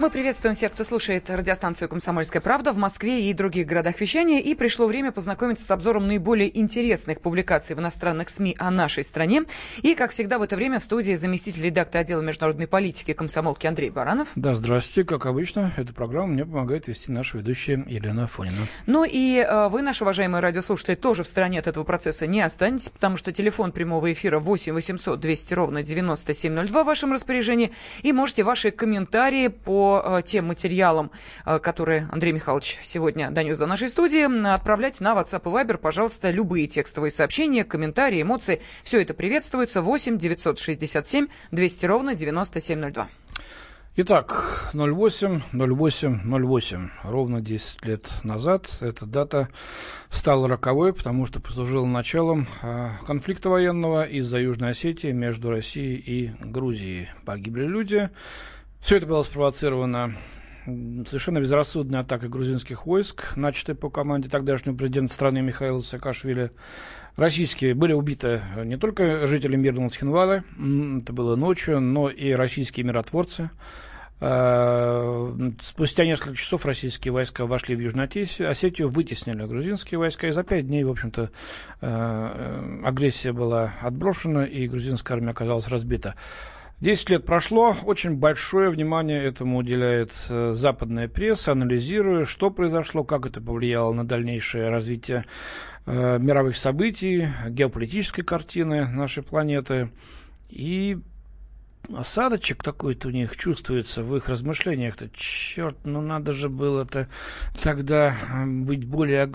Мы приветствуем всех, кто слушает радиостанцию «Комсомольская правда» в Москве и других городах вещания. И пришло время познакомиться с обзором наиболее интересных публикаций в иностранных СМИ о нашей стране. И, как всегда, в это время в студии заместитель редактора отдела международной политики комсомолки Андрей Баранов. Да, здравствуйте. Как обычно, эту программу мне помогает вести наша ведущая Елена Афонина. Ну и э, вы, наши уважаемые радиослушатели, тоже в стороне от этого процесса не останетесь, потому что телефон прямого эфира 8 800 200 ровно 9702 в вашем распоряжении. И можете ваши комментарии по э, тем материалам, э, которые Андрей Михайлович сегодня донес до нашей студии, отправлять на WhatsApp и Viber, пожалуйста, любые текстовые сообщения, комментарии, эмоции. Все это приветствуется. 8 967 200 ровно 9702. Итак, 08, 08, 08. Ровно 10 лет назад эта дата стала роковой, потому что послужила началом э, конфликта военного из-за Южной Осетии между Россией и Грузией. Погибли люди, все это было спровоцировано совершенно безрассудной атакой грузинских войск, начатой по команде тогдашнего президента страны Михаила Саакашвили. Российские были убиты не только жители мирного Цхинвала, это было ночью, но и российские миротворцы. А, спустя несколько часов российские войска вошли в Южную Осетию, вытеснили грузинские войска, и за пять дней, в общем-то, а, агрессия была отброшена, и грузинская армия оказалась разбита. Десять лет прошло, очень большое внимание этому уделяет э, западная пресса, анализируя, что произошло, как это повлияло на дальнейшее развитие э, мировых событий, геополитической картины нашей планеты. И осадочек такой-то у них чувствуется в их размышлениях-то. Черт, ну надо же было-то тогда быть более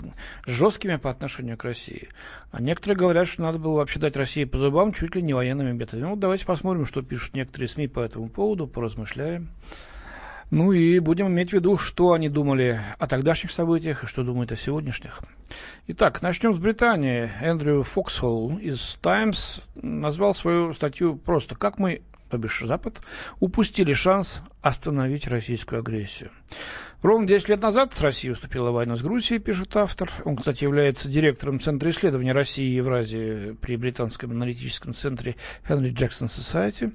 жесткими по отношению к России. А некоторые говорят, что надо было вообще дать России по зубам чуть ли не военными методами. Ну, давайте посмотрим, что пишут некоторые СМИ по этому поводу, поразмышляем. Ну и будем иметь в виду, что они думали о тогдашних событиях и что думают о сегодняшних. Итак, начнем с Британии. Эндрю Фоксхолл из Times назвал свою статью просто «Как мы то бишь Запад, упустили шанс остановить российскую агрессию. Ровно 10 лет назад Россия уступила в войну с Грузией, пишет автор. Он, кстати, является директором Центра исследований России и Евразии при британском аналитическом центре Henry Jackson Society.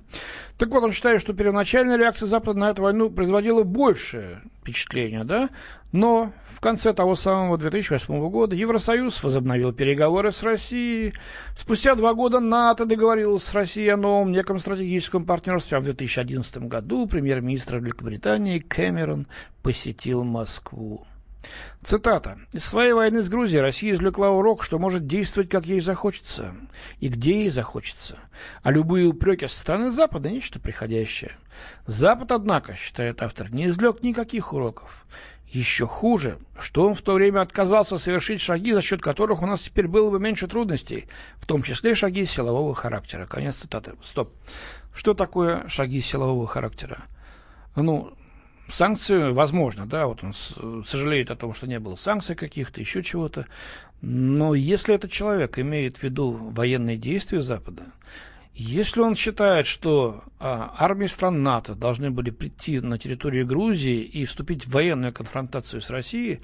Так вот, он считает, что первоначальная реакция Запада на эту войну производила большее впечатление, да? Но в конце того самого 2008 года Евросоюз возобновил переговоры с Россией. Спустя два года НАТО договорилась с Россией о новом неком стратегическом партнерстве. А в 2011 году премьер-министр Великобритании Кэмерон посетил Москву. Цитата. «Из своей войны с Грузией Россия извлекла урок, что может действовать, как ей захочется, и где ей захочется. А любые упреки со стороны Запада – нечто приходящее. Запад, однако, считает автор, не извлек никаких уроков. Еще хуже, что он в то время отказался совершить шаги, за счет которых у нас теперь было бы меньше трудностей, в том числе шаги силового характера. Конец цитаты. Стоп. Что такое шаги силового характера? Ну, санкции, возможно, да, вот он сожалеет о том, что не было санкций каких-то, еще чего-то. Но если этот человек имеет в виду военные действия Запада, если он считает, что а, армии стран НАТО должны были прийти на территорию Грузии и вступить в военную конфронтацию с Россией,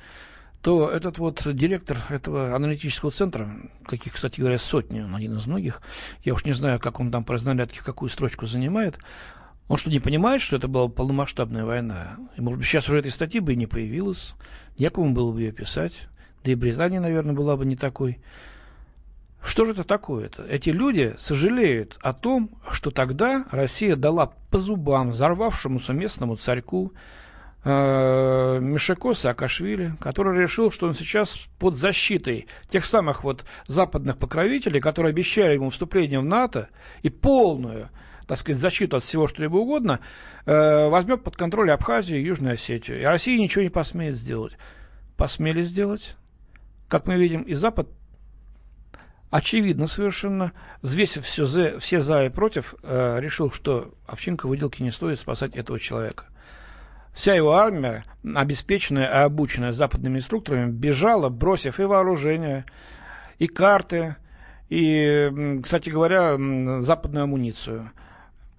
то этот вот директор этого аналитического центра, каких, кстати говоря, сотни, он один из многих, я уж не знаю, как он там по разнарядке какую строчку занимает, он что, не понимает, что это была полномасштабная война? И, может быть, сейчас уже этой статьи бы и не появилось, некому было бы ее писать, да и Британия, наверное, была бы не такой. Что же это такое-то? Эти люди сожалеют о том, что тогда Россия дала по зубам взорвавшемуся местному царьку э, Мишако Саакашвили, который решил, что он сейчас под защитой тех самых вот западных покровителей, которые обещали ему вступление в НАТО и полную так сказать, защиту от всего, что либо угодно, э, возьмет под контроль Абхазию и Южную Осетию. И Россия ничего не посмеет сделать. Посмели сделать. Как мы видим, и Запад очевидно совершенно, взвесив все за, все за и против, э, решил, что овчинка выделки не стоит спасать этого человека. Вся его армия, обеспеченная и обученная западными инструкторами, бежала, бросив и вооружение, и карты, и, кстати говоря, западную амуницию.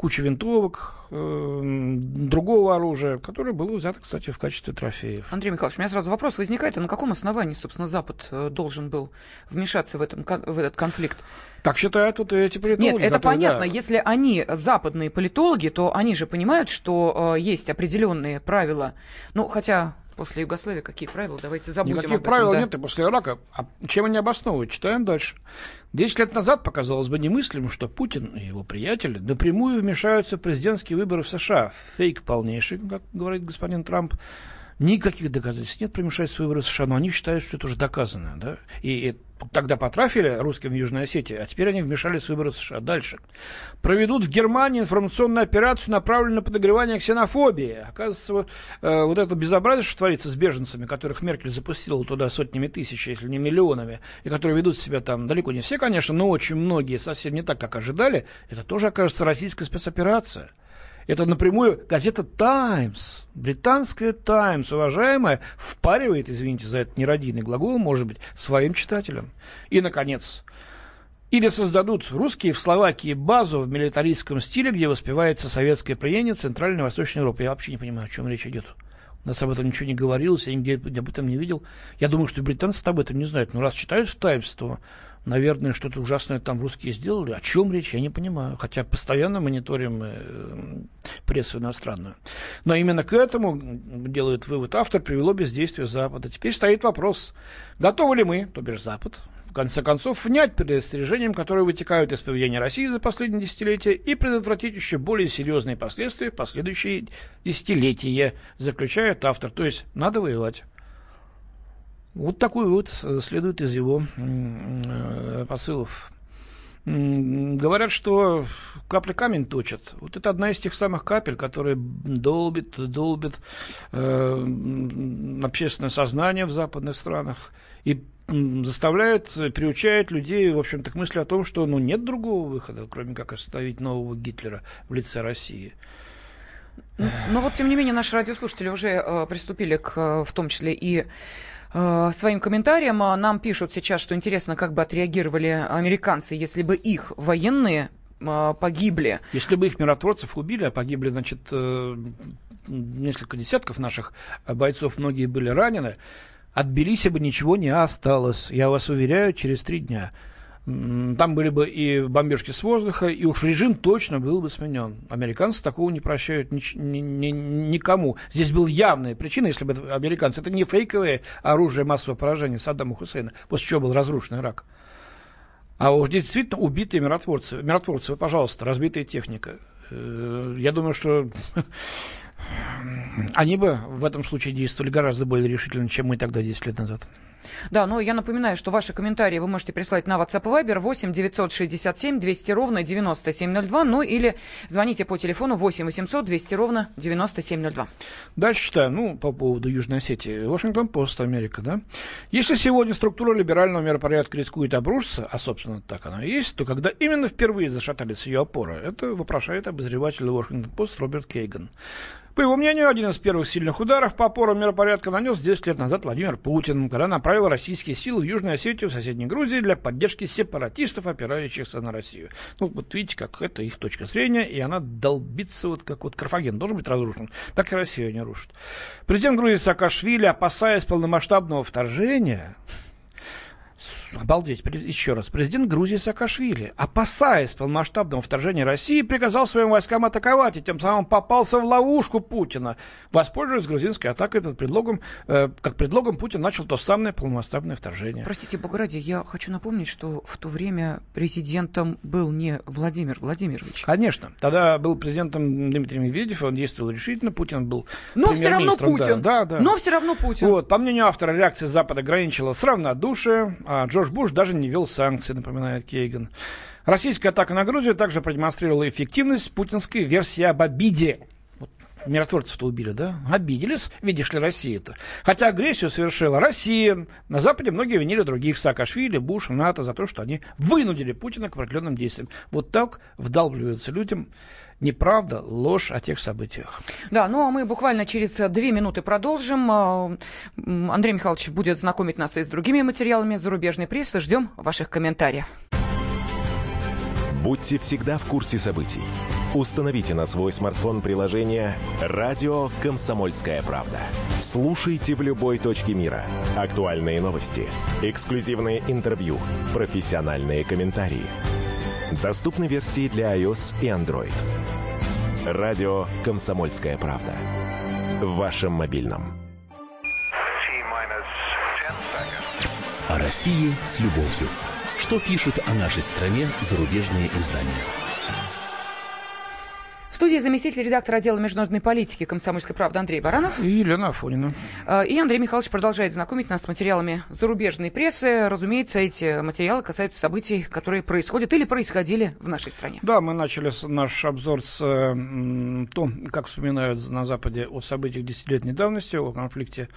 Куча винтовок, э, другого оружия, которое было взято, кстати, в качестве трофеев. Андрей Михайлович, у меня сразу вопрос возникает, а на каком основании, собственно, Запад э, должен был вмешаться в, этом, в этот конфликт? Так считают вот эти политологи. Нет, это которые, понятно. Да. Если они западные политологи, то они же понимают, что э, есть определенные правила. Ну, хотя после Югославии какие правила? Давайте забудем Никаких об этом. правил да. нет и после Ирака. А чем они обосновывают? Читаем дальше. Десять лет назад показалось бы немыслимым, что Путин и его приятели напрямую вмешаются в президентские выборы в США. Фейк полнейший, как говорит господин Трамп. Никаких доказательств нет про вмешательство в выборы в США, но они считают, что это уже доказано. Да? И тогда потрафили русским в Южной Осетии, а теперь они вмешались в выборы США. Дальше. Проведут в Германии информационную операцию, направленную на подогревание ксенофобии. Оказывается, э, вот это безобразие, что творится с беженцами, которых Меркель запустила туда сотнями тысяч, если не миллионами, и которые ведут себя там, далеко не все, конечно, но очень многие, совсем не так, как ожидали, это тоже, окажется, российская спецоперация. Это напрямую газета «Таймс», британская «Таймс», уважаемая, впаривает, извините за этот нерадийный глагол, может быть, своим читателям. И, наконец, или создадут русские в Словакии базу в милитаристском стиле, где воспевается советское приение Центральной и Восточной Европы. Я вообще не понимаю, о чем речь идет. У нас об этом ничего не говорилось, я нигде об этом не видел. Я думаю, что британцы об этом не знают. Но раз читают в «Таймс», то наверное, что-то ужасное там русские сделали. О чем речь, я не понимаю. Хотя постоянно мониторим э, прессу иностранную. Но именно к этому, делает вывод автор, привело бездействие Запада. Теперь стоит вопрос, готовы ли мы, то бишь Запад, в конце концов, внять предостережениям, которые вытекают из поведения России за последние десятилетия, и предотвратить еще более серьезные последствия в последующие десятилетия, заключает автор. То есть, надо воевать. Вот такой вот следует из его э, посылов. Говорят, что капли камень точат. Вот это одна из тех самых капель, которые долбит, долбит э, общественное сознание в западных странах и заставляют, приучают людей, в общем-то, к мысли о том, что ну, нет другого выхода, кроме как остановить нового Гитлера в лице России. Но вот, тем не менее, наши радиослушатели уже э, приступили к, э, в том числе, и э, своим комментариям. Нам пишут сейчас, что интересно, как бы отреагировали американцы, если бы их военные э, погибли. Если бы их миротворцев убили, а погибли, значит, э, несколько десятков наших бойцов, многие были ранены, от Тбилиси бы ничего не осталось, я вас уверяю, через три дня. Там были бы и бомбежки с воздуха, и уж режим точно был бы сменен. Американцы такого не прощают ни, ни, ни, никому. Здесь была явная причина, если бы это американцы. Это не фейковое оружие массового поражения Саддама Хусейна, после чего был разрушен Ирак. А уж действительно убитые миротворцы. Миротворцы, пожалуйста, разбитая техника. Э, я думаю, что они бы в этом случае действовали гораздо более решительно, чем мы тогда 10 лет назад. Да, но я напоминаю, что ваши комментарии вы можете прислать на WhatsApp и Viber 8 967 200 ровно 9702, ну или звоните по телефону 8 800 200 ровно 9702. Дальше читаю, ну, по поводу Южной Осетии. Вашингтон Пост, Америка, да? Если сегодня структура либерального миропорядка рискует обрушиться, а, собственно, так оно и есть, то когда именно впервые зашатались ее опоры, это вопрошает обозреватель Вашингтон Пост Роберт Кейган. По его мнению, один из первых сильных ударов по опорам миропорядка нанес 10 лет назад Владимир Путин, когда направил российские силы в Южную Осетию, в соседней Грузии для поддержки сепаратистов, опирающихся на Россию. Ну, вот видите, как это их точка зрения, и она долбится, вот как вот Карфаген должен быть разрушен, так и Россию не рушит. Президент Грузии Саакашвили, опасаясь полномасштабного вторжения, Обалдеть, еще раз. Президент Грузии Саакашвили, опасаясь полномасштабного вторжения России, приказал своим войскам атаковать и тем самым попался в ловушку Путина. Воспользуясь грузинской атакой под предлогом, э, как предлогом Путин начал то самое полномасштабное вторжение. Простите, Богради, я хочу напомнить, что в то время президентом был не Владимир Владимирович. Конечно. Тогда был президентом Дмитрий Медведев, он действовал решительно, Путин был Но все равно Путин. Да, да, да. Но все равно Путин. Вот, по мнению автора, реакция Запада граничила с равнодушием, а Джордж Буш даже не ввел санкции, напоминает Кейган. Российская атака на Грузию также продемонстрировала эффективность путинской версии об обиде. Миротворцев-то убили, да? Обиделись, видишь ли, Россия-то. Хотя агрессию совершила Россия. На Западе многие винили других Саакашвили, Буша, НАТО за то, что они вынудили Путина к определенным действиям. Вот так вдалбливаются людям неправда, ложь о тех событиях. Да, ну а мы буквально через две минуты продолжим. Андрей Михайлович будет знакомить нас и с другими материалами зарубежной прессы. Ждем ваших комментариев. Будьте всегда в курсе событий. Установите на свой смартфон приложение «Радио Комсомольская правда». Слушайте в любой точке мира. Актуальные новости, эксклюзивные интервью, профессиональные комментарии. Доступны версии для iOS и Android. «Радио Комсомольская правда». В вашем мобильном. О России с любовью. Что пишут о нашей стране зарубежные издания? Студии заместитель редактора отдела международной политики комсомольской правды Андрей Баранов. И Елена Афонина. А, и Андрей Михайлович продолжает знакомить нас с материалами зарубежной прессы. Разумеется, эти материалы касаются событий, которые происходят или происходили в нашей стране. Да, мы начали наш обзор с э, том, как вспоминают на Западе о событиях десятилетней давности, о конфликте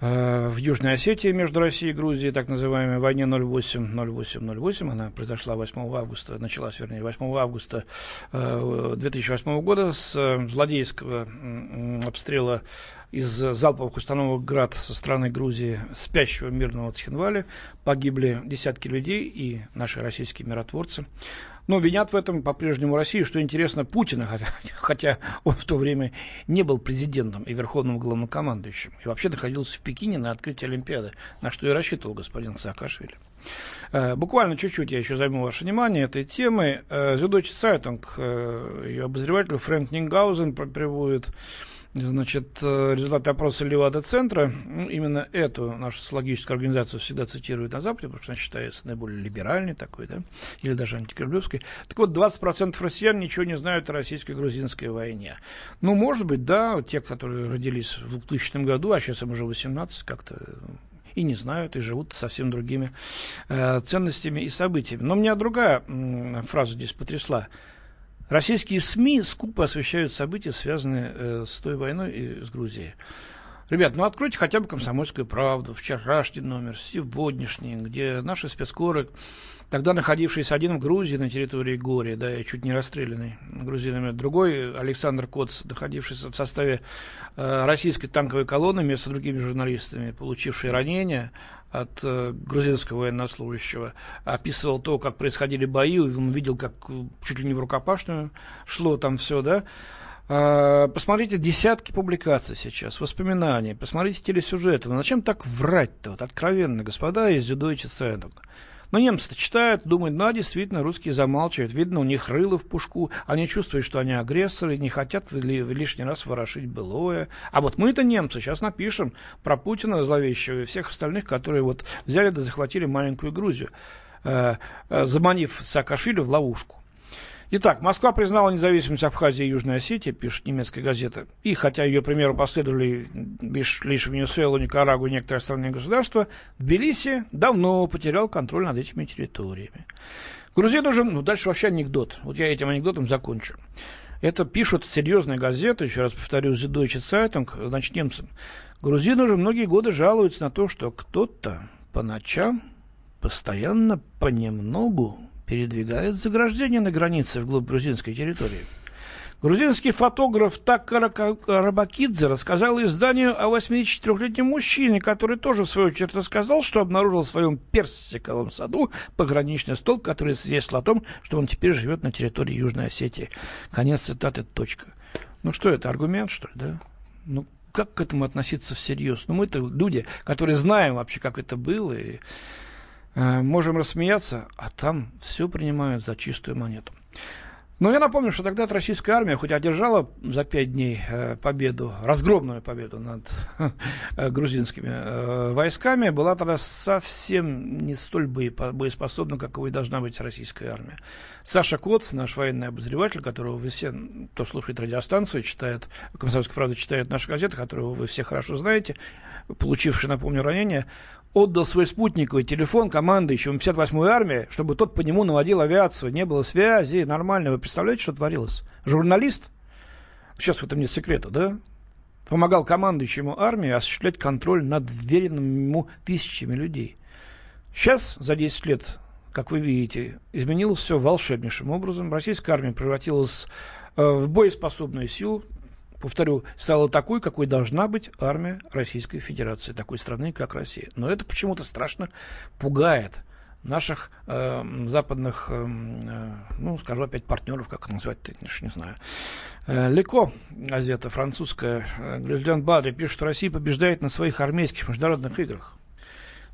в Южной Осетии между Россией и Грузией, так называемой войне 08-08-08. Она произошла 8 августа, началась, вернее, 8 августа 2008 э, года с э, злодейского обстрела из залповых установок «Град» со стороны Грузии спящего мирного Цхинвали. Погибли десятки людей и наши российские миротворцы. Но винят в этом по-прежнему Россию, что интересно, Путина, хотя, он в то время не был президентом и верховным главнокомандующим, и вообще находился в Пекине на открытии Олимпиады, на что и рассчитывал господин Саакашвили. Э, буквально чуть-чуть я еще займу ваше внимание этой темой. Зюддойче Цайтунг, ее обозреватель Фрэнк Нингаузен приводит Значит, э, результаты опроса Левада-центра, ну, именно эту нашу социологическую организацию всегда цитируют на Западе, потому что она считается наиболее либеральной такой, да, или даже антикремлевской. Так вот, 20% россиян ничего не знают о российско-грузинской войне. Ну, может быть, да, те, которые родились в 2000 году, а сейчас им уже 18, как-то и не знают, и живут совсем другими э, ценностями и событиями. Но меня другая э, фраза здесь потрясла. Российские СМИ скупо освещают события, связанные э, с той войной и с Грузией. Ребят, ну откройте хотя бы «Комсомольскую правду», вчерашний номер, сегодняшний, где наши спецкоры, тогда находившиеся один в Грузии на территории Гори, да, и чуть не расстрелянный грузинами, другой Александр Коц, находившийся в составе э, российской танковой колонны вместе с другими журналистами, получивший ранения, от э, грузинского военнослужащего, описывал то, как происходили бои, он видел, как э, чуть ли не в рукопашную шло там все, да. А, посмотрите десятки публикаций сейчас, воспоминаний, посмотрите телесюжеты. Ну, зачем так врать-то, вот, откровенно, господа из Зюдойче Центука? Но немцы-то читают, думают, да, действительно, русские замалчивают. Видно, у них рыло в пушку. Они чувствуют, что они агрессоры, не хотят ли, лишний раз ворошить былое. А вот мы-то немцы сейчас напишем про Путина зловещего и всех остальных, которые вот взяли да захватили маленькую Грузию, э, э, заманив Саакашвили в ловушку. Итак, Москва признала независимость Абхазии и Южной Осетии, пишет немецкая газета. И хотя ее примеру последовали лишь, лишь Венесуэла, Никарагу и некоторые остальные государства, Тбилиси давно потерял контроль над этими территориями. Грузии нужен, ну дальше вообще анекдот. Вот я этим анекдотом закончу. Это пишут серьезные газеты, еще раз повторю, The Deutsche Zeitung, значит, немцам. Грузины уже многие годы жалуются на то, что кто-то по ночам постоянно понемногу передвигает заграждение на границе вглубь грузинской территории. Грузинский фотограф Такара Рабакидзе рассказал изданию о 84-летнем мужчине, который тоже в свою очередь рассказал, что обнаружил в своем персиковом саду пограничный столб, который свидетельствовал о том, что он теперь живет на территории Южной Осетии. Конец цитаты, точка. Ну что это, аргумент, что ли, да? Ну, как к этому относиться всерьез? Ну, мы-то люди, которые знаем вообще, как это было, и можем рассмеяться, а там все принимают за чистую монету. Но я напомню, что тогда российская армия, хоть одержала за пять дней э, победу, разгромную победу над э, грузинскими э, войсками, была тогда совсем не столь боеспособна, каковой должна быть российская армия. Саша Коц, наш военный обозреватель, которого вы все, кто слушает радиостанцию, читает, «Комсомольская правда» читает наши газеты, которого вы все хорошо знаете, получивший, напомню, ранение, отдал свой спутниковый телефон командующему 58-й армии, чтобы тот по нему наводил авиацию. Не было связи, нормально. Вы представляете, что творилось? Журналист, сейчас в этом нет секрета, да? Помогал командующему армии осуществлять контроль над веренными ему тысячами людей. Сейчас, за 10 лет, как вы видите, изменилось все волшебнейшим образом. Российская армия превратилась э, в боеспособную силу, повторю, стала такой, какой должна быть армия Российской Федерации, такой страны, как Россия. Но это почему-то страшно пугает наших э, западных, э, э, ну, скажу опять партнеров, как назвать, не знаю. Э, Леко, газета французская, Грильден Бадри пишет, что Россия побеждает на своих армейских международных играх.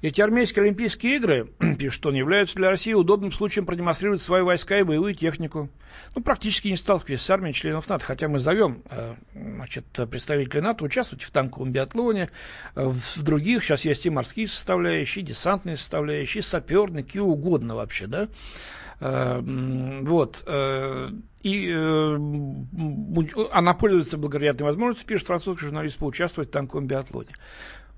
Эти армейские Олимпийские игры, пишет он, являются для России удобным случаем продемонстрировать свои войска и боевую технику. Ну, практически не сталкиваясь с армией членов НАТО, хотя мы зовем э, значит, представителей НАТО участвовать в танковом биатлоне, э, в других, сейчас есть и морские составляющие, и десантные составляющие, и саперные, какие угодно вообще, да. Э, вот. И она пользуется благоприятной возможностью, пишет французский журналист, поучаствовать в танковом биатлоне.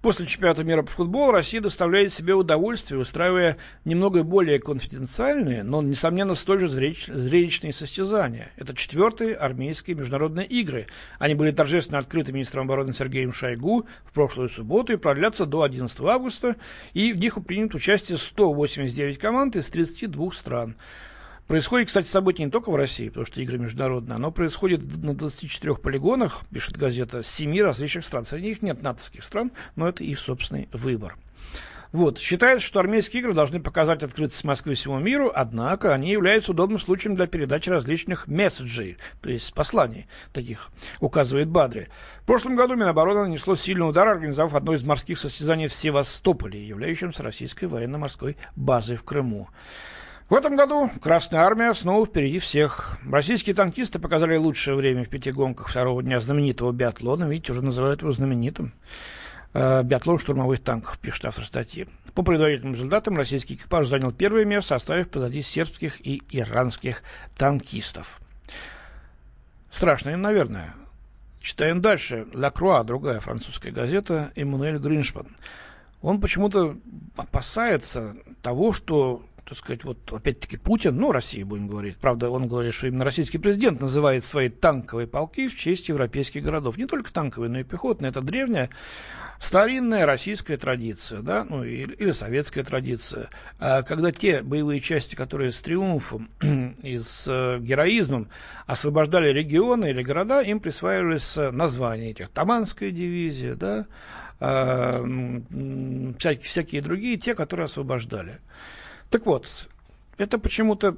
После чемпионата мира по футболу Россия доставляет себе удовольствие, устраивая немного более конфиденциальные, но, несомненно, столь же зрелищные состязания. Это четвертые армейские международные игры. Они были торжественно открыты министром обороны Сергеем Шойгу в прошлую субботу и продлятся до 11 августа, и в них примут участие 189 команд из 32 стран. Происходит, кстати, событие не только в России, потому что игры международные, оно происходит на 24 полигонах, пишет газета, с 7 различных стран. Среди них нет натовских стран, но это их собственный выбор. Вот. Считается, что армейские игры должны показать открытость Москвы всему миру, однако они являются удобным случаем для передачи различных месседжей, то есть посланий таких, указывает Бадри. В прошлом году Минобороны нанесло сильный удар, организовав одно из морских состязаний в Севастополе, являющемся российской военно-морской базой в Крыму. В этом году Красная Армия снова впереди всех. Российские танкисты показали лучшее время в пяти гонках второго дня знаменитого биатлона. Видите, уже называют его знаменитым. Э, биатлон штурмовых танков, пишет автор статьи. По предварительным результатам российский экипаж занял первое место, оставив позади сербских и иранских танкистов. Страшно им, наверное. Читаем дальше. «Ла Круа», другая французская газета, Эммануэль Гриншпан. Он почему-то опасается того, что так сказать, вот опять-таки Путин, ну, Россия, будем говорить, правда, он говорит, что именно российский президент называет свои танковые полки в честь европейских городов. Не только танковые, но и пехотные. Это древняя, старинная российская традиция, да, ну, или, или советская традиция. А когда те боевые части, которые с триумфом и с э, героизмом освобождали регионы или города, им присваивались названия этих. Таманская дивизия, да, э, всякие, всякие другие, те, которые освобождали. Так вот, это почему-то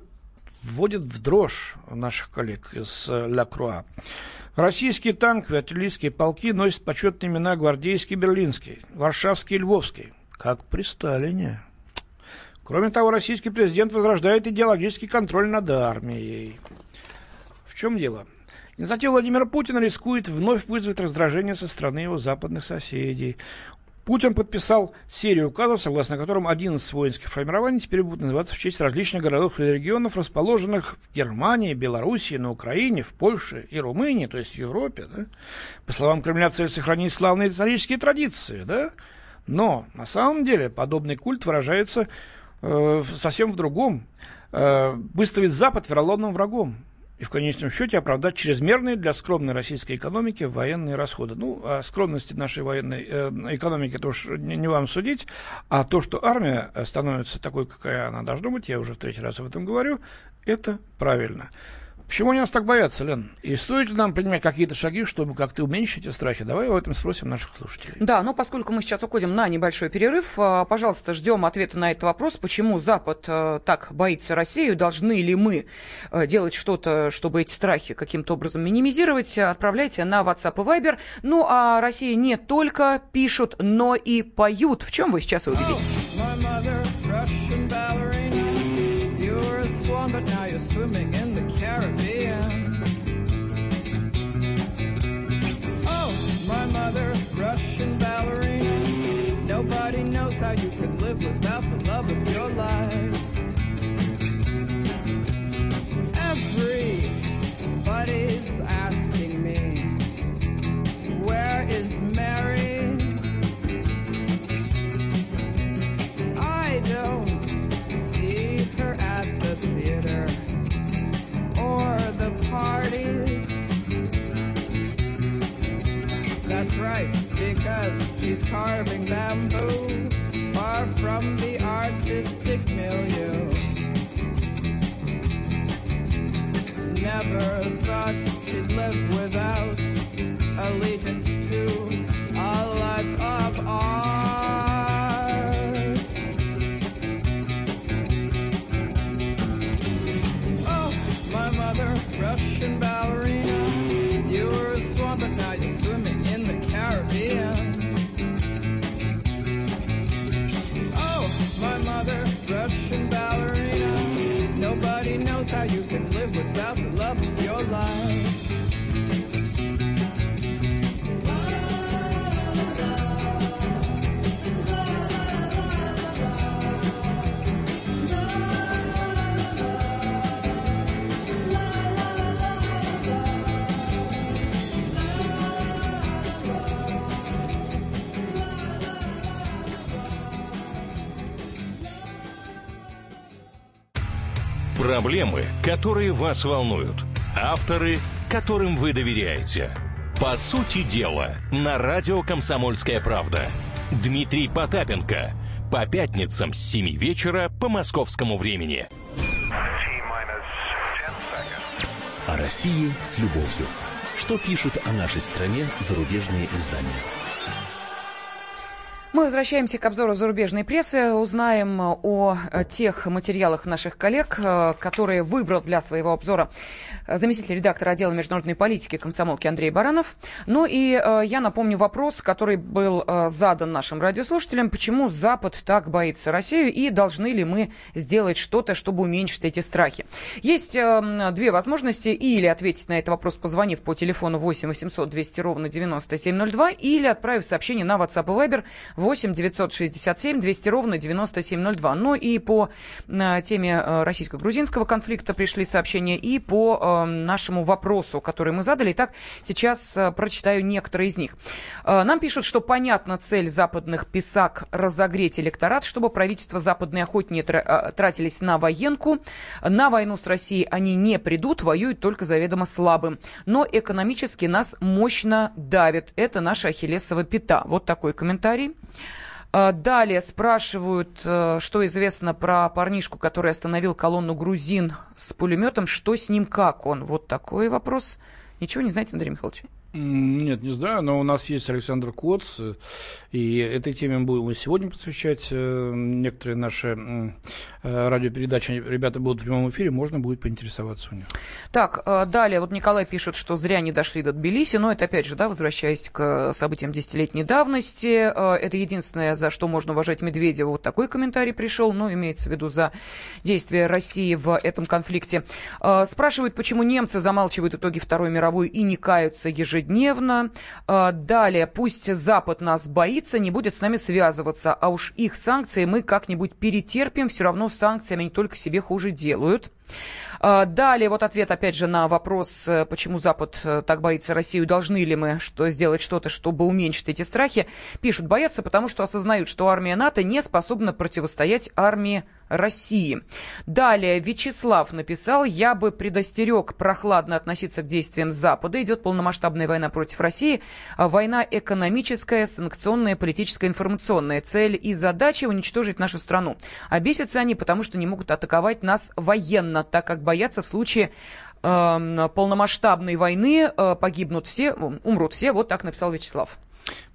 вводит в дрожь наших коллег из э, Ля Круа. Российские танковые артиллерийские полки носят почетные имена гвардейский берлинский, варшавский львовский, как при Сталине. Кроме того, российский президент возрождает идеологический контроль над армией. В чем дело? Инициатива Владимира Путина рискует вновь вызвать раздражение со стороны его западных соседей. Путин подписал серию указов, согласно которым 11 воинских формирований теперь будут называться в честь различных городов и регионов, расположенных в Германии, Белоруссии, на Украине, в Польше и Румынии, то есть в Европе. Да? По словам Кремля, цель сохранить славные исторические традиции. Да? Но на самом деле подобный культ выражается э, совсем в другом. Э, выставить Запад вероломным врагом и в конечном счете оправдать чрезмерные для скромной российской экономики военные расходы. Ну, о скромности нашей военной э, экономики это уж не, не вам судить, а то, что армия становится такой, какая она должна быть, я уже в третий раз об этом говорю, это правильно. Почему они нас так боятся, Лен? И стоит ли нам принимать какие-то шаги, чтобы как-то уменьшить эти страхи? Давай об этом спросим наших слушателей. Да, но поскольку мы сейчас уходим на небольшой перерыв, а, пожалуйста, ждем ответа на этот вопрос. Почему Запад а, так боится Россию? Должны ли мы а, делать что-то, чтобы эти страхи каким-то образом минимизировать? Отправляйте на WhatsApp и Viber. Ну, а Россия не только пишут, но и поют. В чем вы сейчас убедитесь? a but now you're swimming in the Caribbean. Oh, my mother, Russian ballerina. Nobody knows how you can live without the love of your life. Everybody's asking me, where is Mary? Right, because she's carving bamboo far from the artistic milieu. Never thought she'd live without allegiance to a life of art. rushing Проблемы, которые вас волнуют. Авторы, которым вы доверяете. По сути дела, на радио «Комсомольская правда». Дмитрий Потапенко. По пятницам с 7 вечера по московскому времени. О России с любовью. Что пишут о нашей стране зарубежные издания? Мы возвращаемся к обзору зарубежной прессы, узнаем о тех материалах наших коллег, э, которые выбрал для своего обзора заместитель редактора отдела международной политики комсомолки Андрей Баранов. Ну и э, я напомню вопрос, который был э, задан нашим радиослушателям. Почему Запад так боится Россию и должны ли мы сделать что-то, чтобы уменьшить эти страхи? Есть две возможности. Или ответить на этот вопрос, позвонив по телефону 8 800 200 ровно 9702, или отправив сообщение на WhatsApp и Viber 8 967 200 ровно 9702. Ну и по э, теме э, российско-грузинского конфликта пришли сообщения и по э, нашему вопросу, который мы задали. Итак, сейчас прочитаю некоторые из них. Нам пишут, что понятна цель западных писак разогреть электорат, чтобы правительство западные охотнее тратились на военку. На войну с Россией они не придут, воюют только заведомо слабым. Но экономически нас мощно давят. Это наша ахиллесова пята. Вот такой комментарий. А, далее спрашивают, э, что известно про парнишку, который остановил колонну грузин с пулеметом. Что с ним, как он? Вот такой вопрос. Ничего не знаете, Андрей Михайлович? Нет, не знаю, но у нас есть Александр Коц, и этой теме мы будем сегодня посвящать э, некоторые наши э, радиопередачи. Ребята будут в прямом эфире, можно будет поинтересоваться у них. Так, э, далее, вот Николай пишет, что зря не дошли до Тбилиси, но это опять же, да, возвращаясь к событиям десятилетней давности, это единственное, за что можно уважать Медведева. Вот такой комментарий пришел, но имеется в виду за действия России в этом конфликте. Спрашивают, почему немцы замалчивают итоги Второй мировой и не каются ежедневно ежедневно. А, далее, пусть Запад нас боится, не будет с нами связываться, а уж их санкции мы как-нибудь перетерпим, все равно санкциями они только себе хуже делают. А, далее вот ответ, опять же, на вопрос, э, почему Запад э, так боится Россию, должны ли мы что, сделать что-то, чтобы уменьшить эти страхи. Пишут, боятся, потому что осознают, что армия НАТО не способна противостоять армии России. Далее Вячеслав написал, я бы предостерег прохладно относиться к действиям Запада. Идет полномасштабная война против России. А война экономическая, санкционная, политическая, информационная. Цель и задача уничтожить нашу страну. А они, потому что не могут атаковать нас военно, так как боятся в случае э, полномасштабной войны э, погибнут все, умрут все. Вот так написал Вячеслав.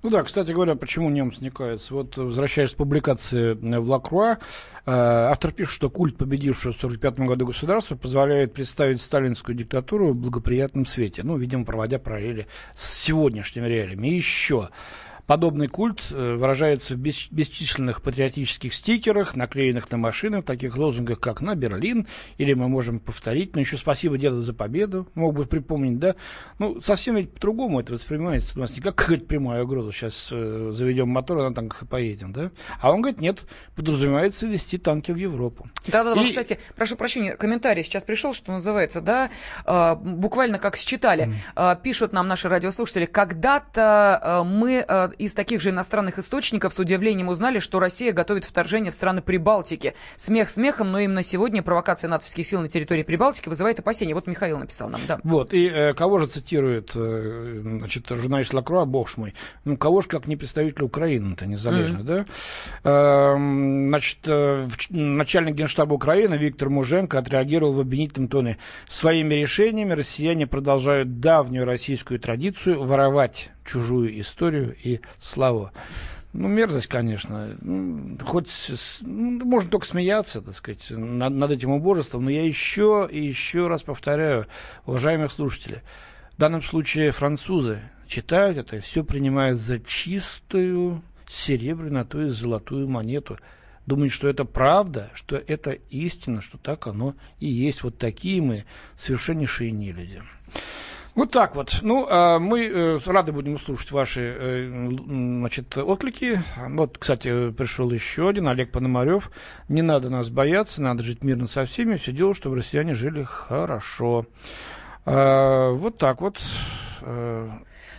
Ну да, кстати говоря, почему немцы не каются? Вот, возвращаясь к публикации в Лакруа, э, автор пишет, что культ победившего в 1945 году государства позволяет представить сталинскую диктатуру в благоприятном свете. Ну, видимо, проводя параллели с сегодняшними реалиями. И еще Подобный культ э, выражается в бесчисленных патриотических стикерах, наклеенных на машины, в таких лозунгах, как «На Берлин», или мы можем повторить, но еще «Спасибо деду за победу», мог бы припомнить, да? Ну, совсем ведь по-другому это воспринимается. У нас не как какая-то прямая угроза, сейчас э, заведем мотор, а на танках и поедем, да? А он говорит, нет, подразумевается вести танки в Европу. Да-да-да, и... кстати, прошу прощения, комментарий сейчас пришел, что называется, да, э, буквально как считали. Mm. Э, пишут нам наши радиослушатели, когда-то э, мы э, из таких же иностранных источников с удивлением узнали, что Россия готовит вторжение в страны Прибалтики. Смех смехом, но именно сегодня провокация натовских сил на территории Прибалтики вызывает опасения. Вот Михаил написал нам, да. Вот, и э, кого же цитирует э, значит, журналист Лакруа, бог мой, ну, кого же как не представитель Украины-то незалежно, mm-hmm. да? Э, значит, э, начальник генштаба Украины Виктор Муженко отреагировал в обвинительном тоне. Своими решениями россияне продолжают давнюю российскую традицию воровать чужую историю и славу. Ну, мерзость, конечно. Ну, хоть ну, можно только смеяться, так сказать, над, над этим убожеством, но я еще и еще раз повторяю, уважаемых слушателей, в данном случае французы читают это и все принимают за чистую серебряную, а то и золотую монету. Думают, что это правда, что это истина, что так оно и есть. Вот такие мы совершеннейшие нелюди. Вот так вот. Ну, а мы э, рады будем услышать ваши э, значит, отклики. Вот, кстати, пришел еще один, Олег Пономарев. Не надо нас бояться, надо жить мирно со всеми, все дело, чтобы россияне жили хорошо. А, вот так вот.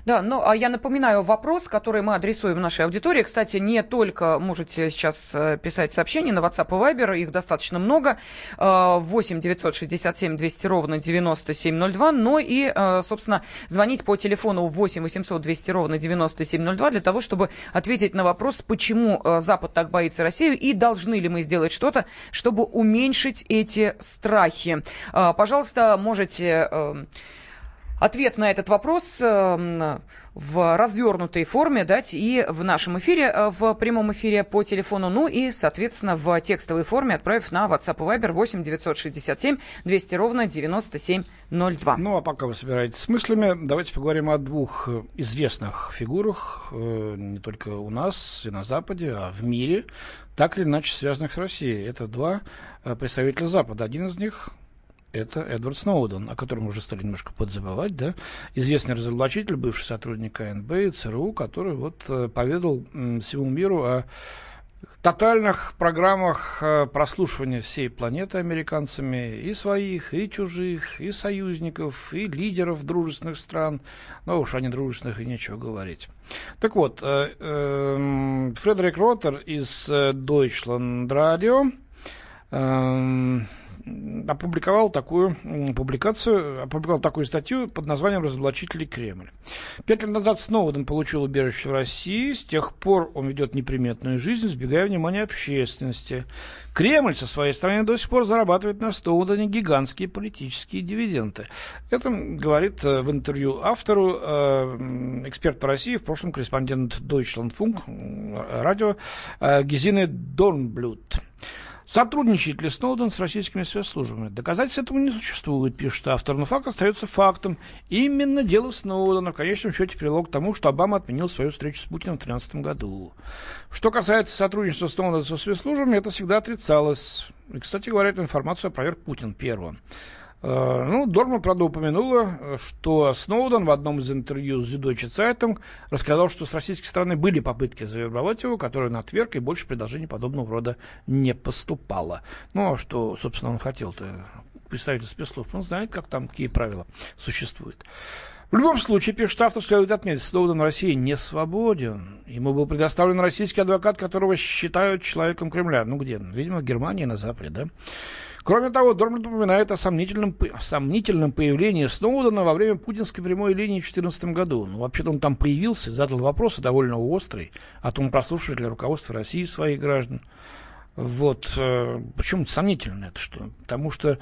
Да, ну, а я напоминаю вопрос, который мы адресуем нашей аудитории. Кстати, не только можете сейчас э, писать сообщения на WhatsApp и Viber, их достаточно много. Э, 8 967 200 ровно 9702, но и, э, собственно, звонить по телефону 8 800 200 ровно 9702 для того, чтобы ответить на вопрос, почему э, Запад так боится Россию и должны ли мы сделать что-то, чтобы уменьшить эти страхи. Пожалуйста, можете... ответ на этот вопрос э, в развернутой форме дать и в нашем эфире, э, в прямом эфире по телефону, ну и, соответственно, в текстовой форме отправив на WhatsApp и Viber 8 967 200 ровно 9702. Ну, а пока вы собираетесь с мыслями, давайте поговорим о двух э, известных фигурах, э, не только у нас и на Западе, а в мире, так или иначе связанных с Россией. Это два представителя Запада. Один из них это Эдвард Сноуден, о котором уже стали немножко подзабывать, да, известный разоблачитель, бывший сотрудник КНБ и ЦРУ, который вот э, поведал всему миру о тотальных программах э, прослушивания всей планеты американцами и своих, и чужих, и союзников, и лидеров дружественных стран. Ну уж о недружественных и нечего говорить. Так вот, э, эм, Фредерик Роттер из Deutschland Radio эм, опубликовал такую публикацию, опубликовал такую статью под названием «Разоблачители Кремль». Пять лет назад Сноуден получил убежище в России. С тех пор он ведет неприметную жизнь, избегая внимания общественности. Кремль со своей стороны до сих пор зарабатывает на Сноудене гигантские политические дивиденды. Это говорит э, в интервью автору э, эксперт по России, в прошлом корреспондент Deutschlandfunk радио э, Гезине Дорнблют. Сотрудничает ли Сноуден с российскими спецслужбами? Доказательств этому не существует, пишет автор, но факт остается фактом. Именно дело Сноудена в конечном счете привело к тому, что Обама отменил свою встречу с Путиным в 2013 году. Что касается сотрудничества Сноудена со спецслужбами, это всегда отрицалось. И, кстати говоря, эту информацию опроверг Путин первым. Э, Ну, Дорман, правда, упомянула, что Сноуден в одном из интервью с Süddeutsche Zeitung рассказал, что с российской стороны были попытки завербовать его, которые он отверг, и больше предложений подобного рода не поступало. Ну, а что, собственно, он хотел-то представитель спецслужб? Он знает, как там, какие правила существуют. В любом случае, пишет автор, следует отметить, Сноуден в России не свободен. Ему был предоставлен российский адвокат, которого считают человеком Кремля. Ну, где? Видимо, в Германии, на Западе, да? Кроме того, Дорман напоминает о сомнительном, сомнительном появлении Сноудена во время путинской прямой линии в 2014 году. Ну, вообще-то он там появился, задал вопросы довольно острые о том, прослушивает ли руководство России своих граждан. Вот. э, Почему сомнительно это что? Потому что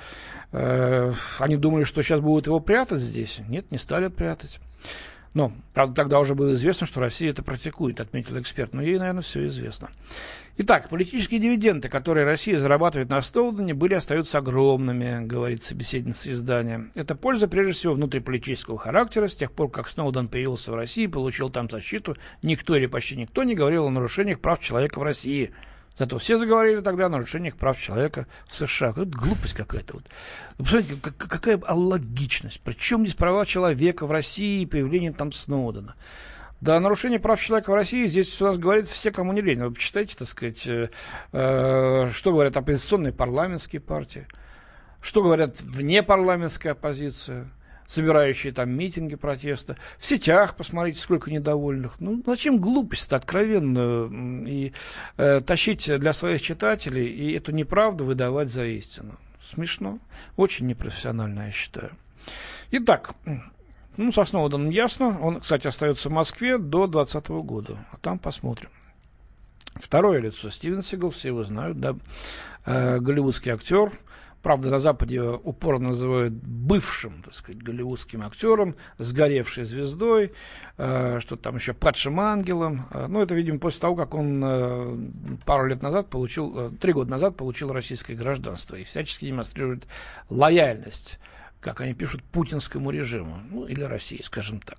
э, они думали, что сейчас будут его прятать здесь. Нет, не стали прятать. Но, правда, тогда уже было известно, что Россия это практикует, отметил эксперт. Но ей, наверное, все известно. Итак, политические дивиденды, которые Россия зарабатывает на Сноудене, были остаются огромными, говорит собеседница издания. Это польза, прежде всего, внутриполитического характера. С тех пор, как Сноуден появился в России, получил там защиту, никто или почти никто не говорил о нарушениях прав человека в России. Зато все заговорили тогда о нарушениях прав человека в США. Это глупость какая-то. Вот. Вы Посмотрите, как- как- какая аллогичность. Причем здесь права человека в России и появление там Сноудена. Да, о нарушении прав человека в России здесь у нас говорит все, кому не лень. Вы почитайте, так сказать, э, э, что говорят оппозиционные парламентские партии, что говорят внепарламентская оппозиция, собирающие там митинги протеста. В сетях посмотрите, сколько недовольных. Ну, зачем глупость-то откровенно и э, тащить для своих читателей и эту неправду выдавать за истину? Смешно. Очень непрофессионально, я считаю. Итак, ну, со Сноуденом ясно. Он, кстати, остается в Москве до 2020 года. А там посмотрим. Второе лицо. Стивен Сигал, все его знают, да. Э, голливудский актер, правда, на Западе упорно называют бывшим, так сказать, голливудским актером, сгоревшей звездой, э, что там еще падшим ангелом. Э, ну, это, видимо, после того, как он э, пару лет назад получил, э, три года назад получил российское гражданство и всячески демонстрирует лояльность, как они пишут, путинскому режиму, ну, или России, скажем так.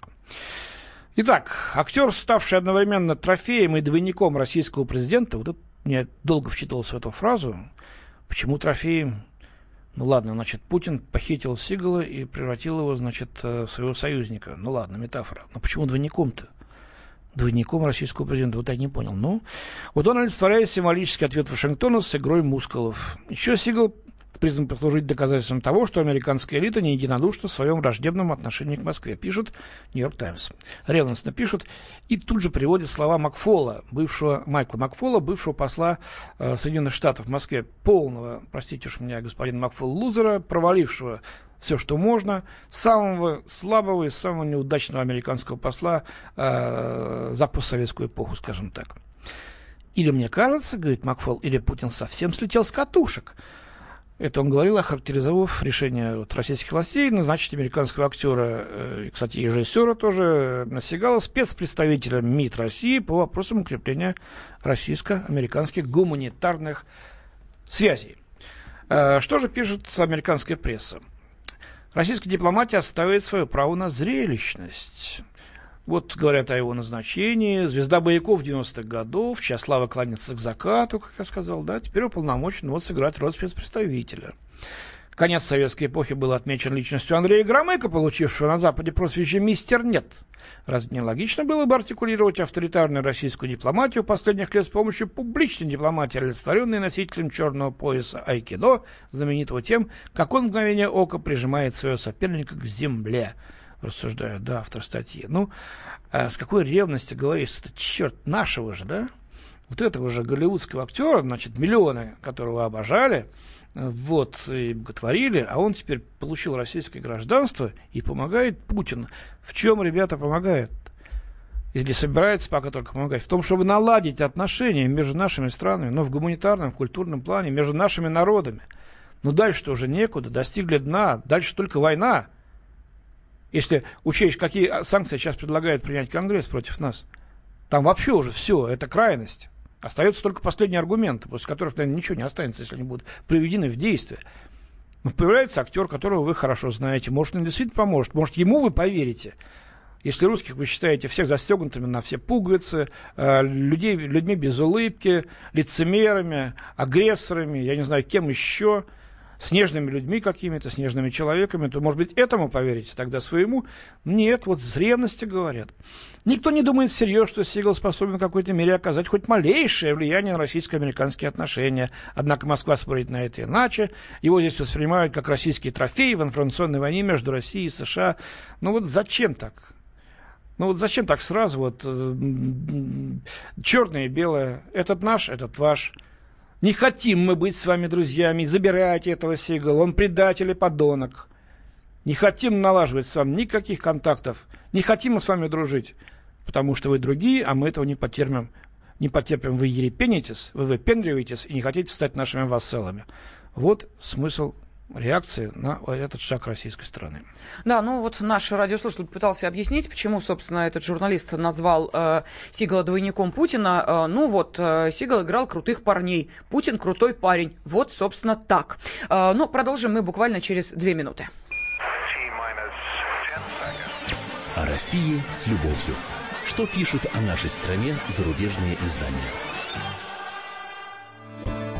Итак, актер, ставший одновременно трофеем и двойником российского президента, вот это мне долго вчитывался в эту фразу, почему трофеем? Ну ладно, значит, Путин похитил Сигала и превратил его, значит, э, в своего союзника. Ну ладно, метафора. Но почему двойником-то? Двойником российского президента, вот я не понял. Ну, вот он олицетворяет символический ответ Вашингтона с игрой мускулов. Еще Сигал призван послужить доказательством того, что американская элита не единодушна в своем враждебном отношении к Москве, пишет Нью-Йорк Таймс. Ревностно пишут и тут же приводит слова Макфола, бывшего Майкла Макфола, бывшего посла э, Соединенных Штатов в Москве, полного, простите уж меня, господин Макфол, лузера, провалившего все, что можно, самого слабого и самого неудачного американского посла э, за постсоветскую эпоху, скажем так. Или мне кажется, говорит Макфол, или Путин совсем слетел с катушек. Это он говорил, охарактеризовав решение вот, российских властей назначить американского актера, э, кстати, режиссера тоже, Насигала, спецпредставителя МИД России по вопросам укрепления российско-американских гуманитарных связей. Э, что же пишет американская пресса? Российская дипломатия отстаивает свое право на зрелищность. Вот говорят о его назначении. Звезда бояков 90-х годов, чья слава кланяется к закату, как я сказал, да, теперь уполномочен вот сыграть роль спецпредставителя. Конец советской эпохи был отмечен личностью Андрея Громыка, получившего на Западе прозвище «Мистер Нет». Разве не логично было бы артикулировать авторитарную российскую дипломатию последних лет с помощью публичной дипломатии, олицетворенной носителем черного пояса айкидо, знаменитого тем, как он в мгновение ока прижимает своего соперника к земле – рассуждаю, да, автор статьи. Ну, а с какой ревности говорится, это черт нашего же, да? Вот этого же голливудского актера, значит, миллионы, которого обожали, вот, и боготворили, а он теперь получил российское гражданство и помогает Путину. В чем, ребята, помогает? Или собирается пока только помогать? В том, чтобы наладить отношения между нашими странами, но в гуманитарном, в культурном плане, между нашими народами. Но дальше-то уже некуда, достигли дна, дальше только война. Если учесть, какие санкции сейчас предлагает принять Конгресс против нас, там вообще уже все, это крайность. Остается только последний аргумент, после которых, наверное, ничего не останется, если они будут приведены в действие. Но появляется актер, которого вы хорошо знаете. Может, он действительно поможет. Может, ему вы поверите. Если русских вы считаете всех застегнутыми на все пуговицы, э, людей, людьми без улыбки, лицемерами, агрессорами, я не знаю, кем еще – снежными людьми какими-то, снежными человеками, то, может быть, этому поверите тогда своему? Нет, вот с ревности говорят. Никто не думает всерьез, что Сигал способен в какой-то мере оказать хоть малейшее влияние на российско-американские отношения. Однако Москва спорит на это иначе. Его здесь воспринимают как российский трофей в информационной войне между Россией и США. Ну вот зачем так? Ну вот зачем так сразу вот э, черное и белое? Этот наш, этот ваш. Не хотим мы быть с вами друзьями, забирайте этого Сигала, он предатель и подонок. Не хотим налаживать с вами никаких контактов, не хотим мы с вами дружить, потому что вы другие, а мы этого не потерпим. Не потерпим, вы ерепенитесь, вы выпендриваетесь и не хотите стать нашими вассалами. Вот смысл реакции на этот шаг российской страны. Да, ну вот наш радиослушатель пытался объяснить, почему, собственно, этот журналист назвал э, Сигала двойником Путина. Э, ну вот, э, Сигал играл крутых парней. Путин крутой парень. Вот, собственно, так. Э, ну, продолжим мы буквально через две минуты. О России с любовью. Что пишут о нашей стране зарубежные издания?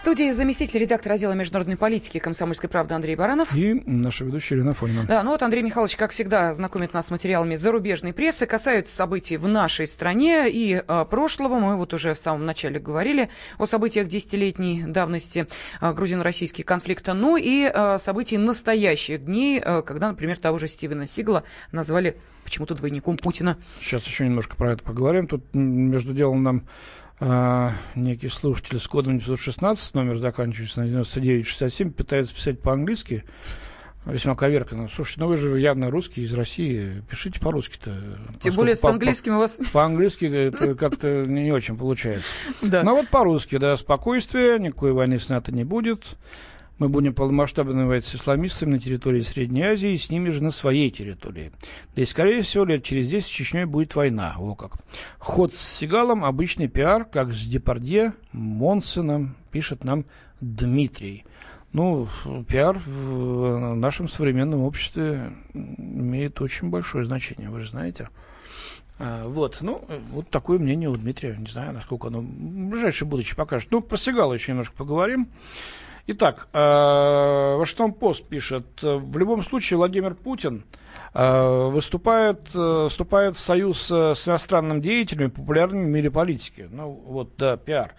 В студии заместитель редактора отдела международной политики комсомольской правды Андрей Баранов. И наша ведущая Ирина Фонина. Да, ну вот Андрей Михайлович, как всегда, знакомит нас с материалами зарубежной прессы, касаются событий в нашей стране и э, прошлого. Мы вот уже в самом начале говорили о событиях десятилетней давности э, грузино-российских конфликта, ну и э, событий настоящих дней, э, когда, например, того же Стивена Сигла назвали почему-то двойником Путина. Сейчас еще немножко про это поговорим. Тут между делом нам а, некий слушатель с кодом 916, номер заканчивается на 9967, пытается писать по-английски, весьма коверканно. Слушайте, ну вы же явно русский из России, пишите по-русски-то. Тем более с английским у вас... По-английски это как-то не очень получается. Да. Но вот по-русски, да, спокойствие, никакой войны с НАТО не будет. Мы будем полномасштабно воевать с исламистами на территории Средней Азии и с ними же на своей территории. Да и, скорее всего, лет через 10 с Чечней будет война. О как. Ход с Сигалом – обычный пиар, как с Депардье, Монсеном, пишет нам Дмитрий. Ну, пиар в нашем современном обществе имеет очень большое значение, вы же знаете. А, вот, ну, вот такое мнение у Дмитрия. Не знаю, насколько оно в ближайшее будущее покажет. Ну, про Сигала еще немножко поговорим. Итак, э, Вашингтон Пост пишет, в любом случае Владимир Путин э, выступает, э, вступает в союз с иностранным деятелями, популярными в мире политики. Ну, вот, да, пиар.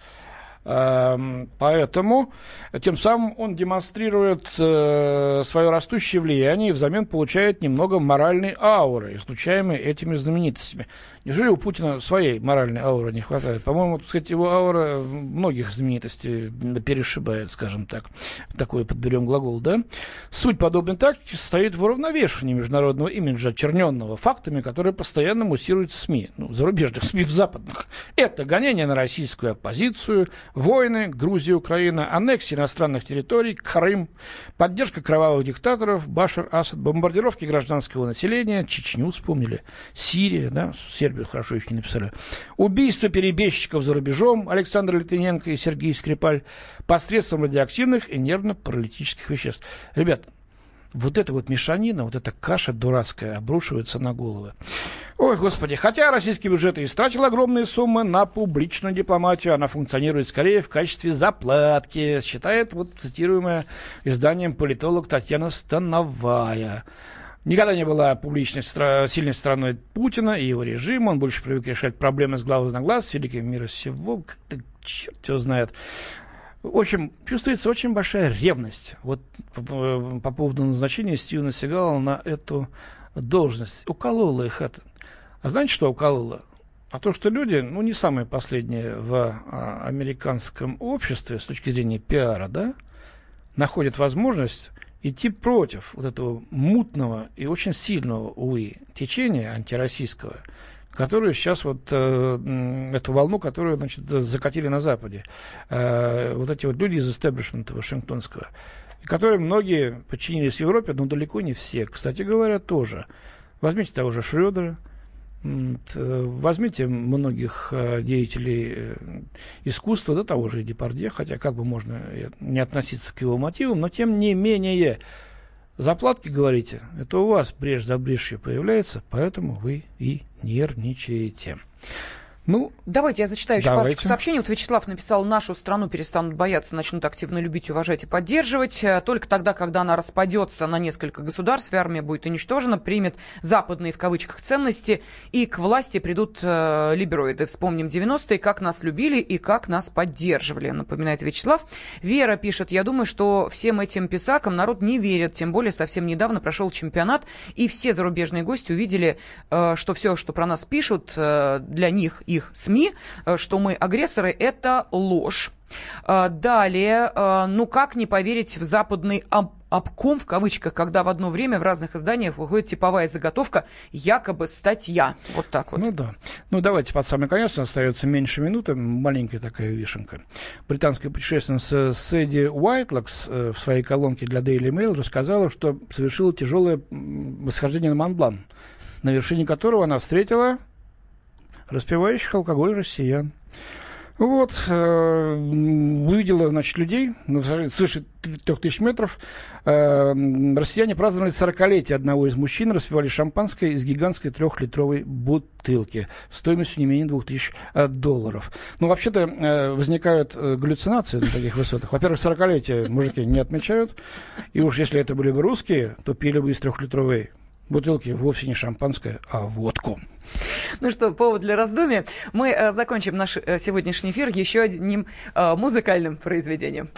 Эм, поэтому тем самым он демонстрирует э, свое растущее влияние и взамен получает немного моральной ауры, излучаемой этими знаменитостями. Неужели у Путина своей моральной ауры не хватает? По-моему, сказать, его аура многих знаменитостей перешибает, скажем так. Такой подберем глагол, да? Суть подобной тактики состоит в уравновешивании международного имиджа, очерненного фактами, которые постоянно муссируют СМИ, ну, зарубежных СМИ, в западных. Это гонение на российскую оппозицию, войны, Грузия, Украина, аннексия иностранных территорий, Крым, поддержка кровавых диктаторов, Башар Асад, бомбардировки гражданского населения, Чечню вспомнили, Сирия, да, Сербию хорошо еще не написали, убийство перебежчиков за рубежом Александр Литвиненко и Сергей Скрипаль посредством радиоактивных и нервно-паралитических веществ. Ребят, вот эта вот мешанина, вот эта каша дурацкая обрушивается на головы. Ой, господи, хотя российский бюджет и истратил огромные суммы на публичную дипломатию, она функционирует скорее в качестве заплатки, считает вот цитируемое изданием политолог Татьяна Становая. Никогда не была публичной стра- сильной стороной Путина и его режима. Он больше привык решать проблемы с глазу на глаз с великим мира всего. Как-то черт его знает. В общем, чувствуется очень большая ревность вот по, по поводу назначения Стивена Сигала на эту должность. Уколола их это. А знаете, что уколола? А то, что люди, ну, не самые последние в а, американском обществе с точки зрения пиара, да, находят возможность идти против вот этого мутного и очень сильного, увы, течения антироссийского, которую сейчас вот э, эту волну, которую, значит, закатили на Западе. Э, вот эти вот люди из истеблишмента Вашингтонского, которые многие подчинились Европе, но далеко не все. Кстати говоря, тоже. Возьмите того же Шрёдера, э, Возьмите многих э, деятелей э, искусства, до того же Депардье, хотя как бы можно не относиться к его мотивам, но тем не менее Заплатки, говорите, это у вас брешь за брешью появляется, поэтому вы и нервничаете. Ну, давайте я зачитаю еще давайте. парочку сообщений. Вот Вячеслав написал, нашу страну перестанут бояться, начнут активно любить, уважать и поддерживать. Э, только тогда, когда она распадется на несколько государств, и армия будет уничтожена, примет западные в кавычках ценности, и к власти придут э, либероиды. Вспомним 90-е, как нас любили и как нас поддерживали, напоминает Вячеслав. Вера пишет, я думаю, что всем этим писакам народ не верит, тем более совсем недавно прошел чемпионат, и все зарубежные гости увидели, э, что все, что про нас пишут, э, для них их СМИ, э, что мы агрессоры, это ложь. Э, далее, э, ну как не поверить в западный об обком, в кавычках, когда в одно время в разных изданиях выходит типовая заготовка, якобы статья. Вот так вот. Ну да. Ну давайте под самый конец, остается меньше минуты, маленькая такая вишенка. Британская путешественница Сэдди Уайтлокс в своей колонке для Daily Mail рассказала, что совершила тяжелое восхождение на Монблан, на вершине которого она встретила распивающих алкоголь россиян. Вот, э, увидела, значит, людей, ну, свыше трех тысяч метров. Э, россияне праздновали 40-летие одного из мужчин, распивали шампанское из гигантской трехлитровой бутылки стоимостью не менее двух тысяч э, долларов. Ну, вообще-то э, возникают э, галлюцинации на таких высотах. Во-первых, 40-летие мужики не отмечают, и уж если это были бы русские, то пили бы из трехлитровой бутылки вовсе не шампанское, а водку. Ну что, повод для раздумия. Мы э, закончим наш э, сегодняшний эфир еще одним э, музыкальным произведением.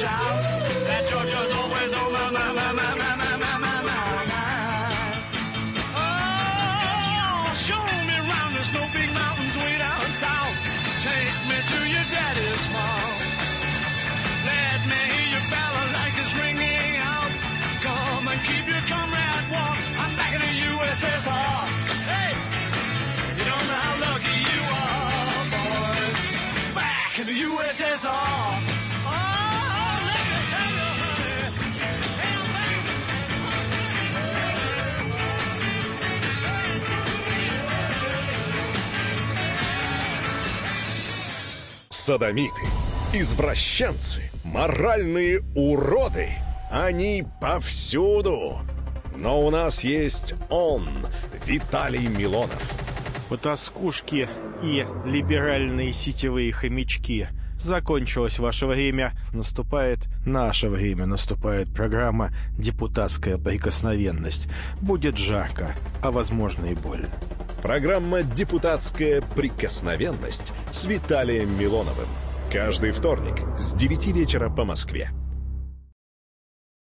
That Georgia's always on my, my, my, my, my, my, my, my, mind. Oh, show me round. There's no big mountains way down south. Take me to your daddy's farm. Let me hear your balalaikas ringing out. Come and keep your comrade warm. I'm back in the USSR. Hey, you don't know how lucky you are. Back in the USSR. Садомиты, извращенцы, моральные уроды. Они повсюду. Но у нас есть он, Виталий Милонов. Потаскушки и либеральные сетевые хомячки. Закончилось ваше время, наступает наше время, наступает программа «Депутатская прикосновенность». Будет жарко, а возможно и больно. Программа «Депутатская прикосновенность» с Виталием Милоновым. Каждый вторник с 9 вечера по Москве.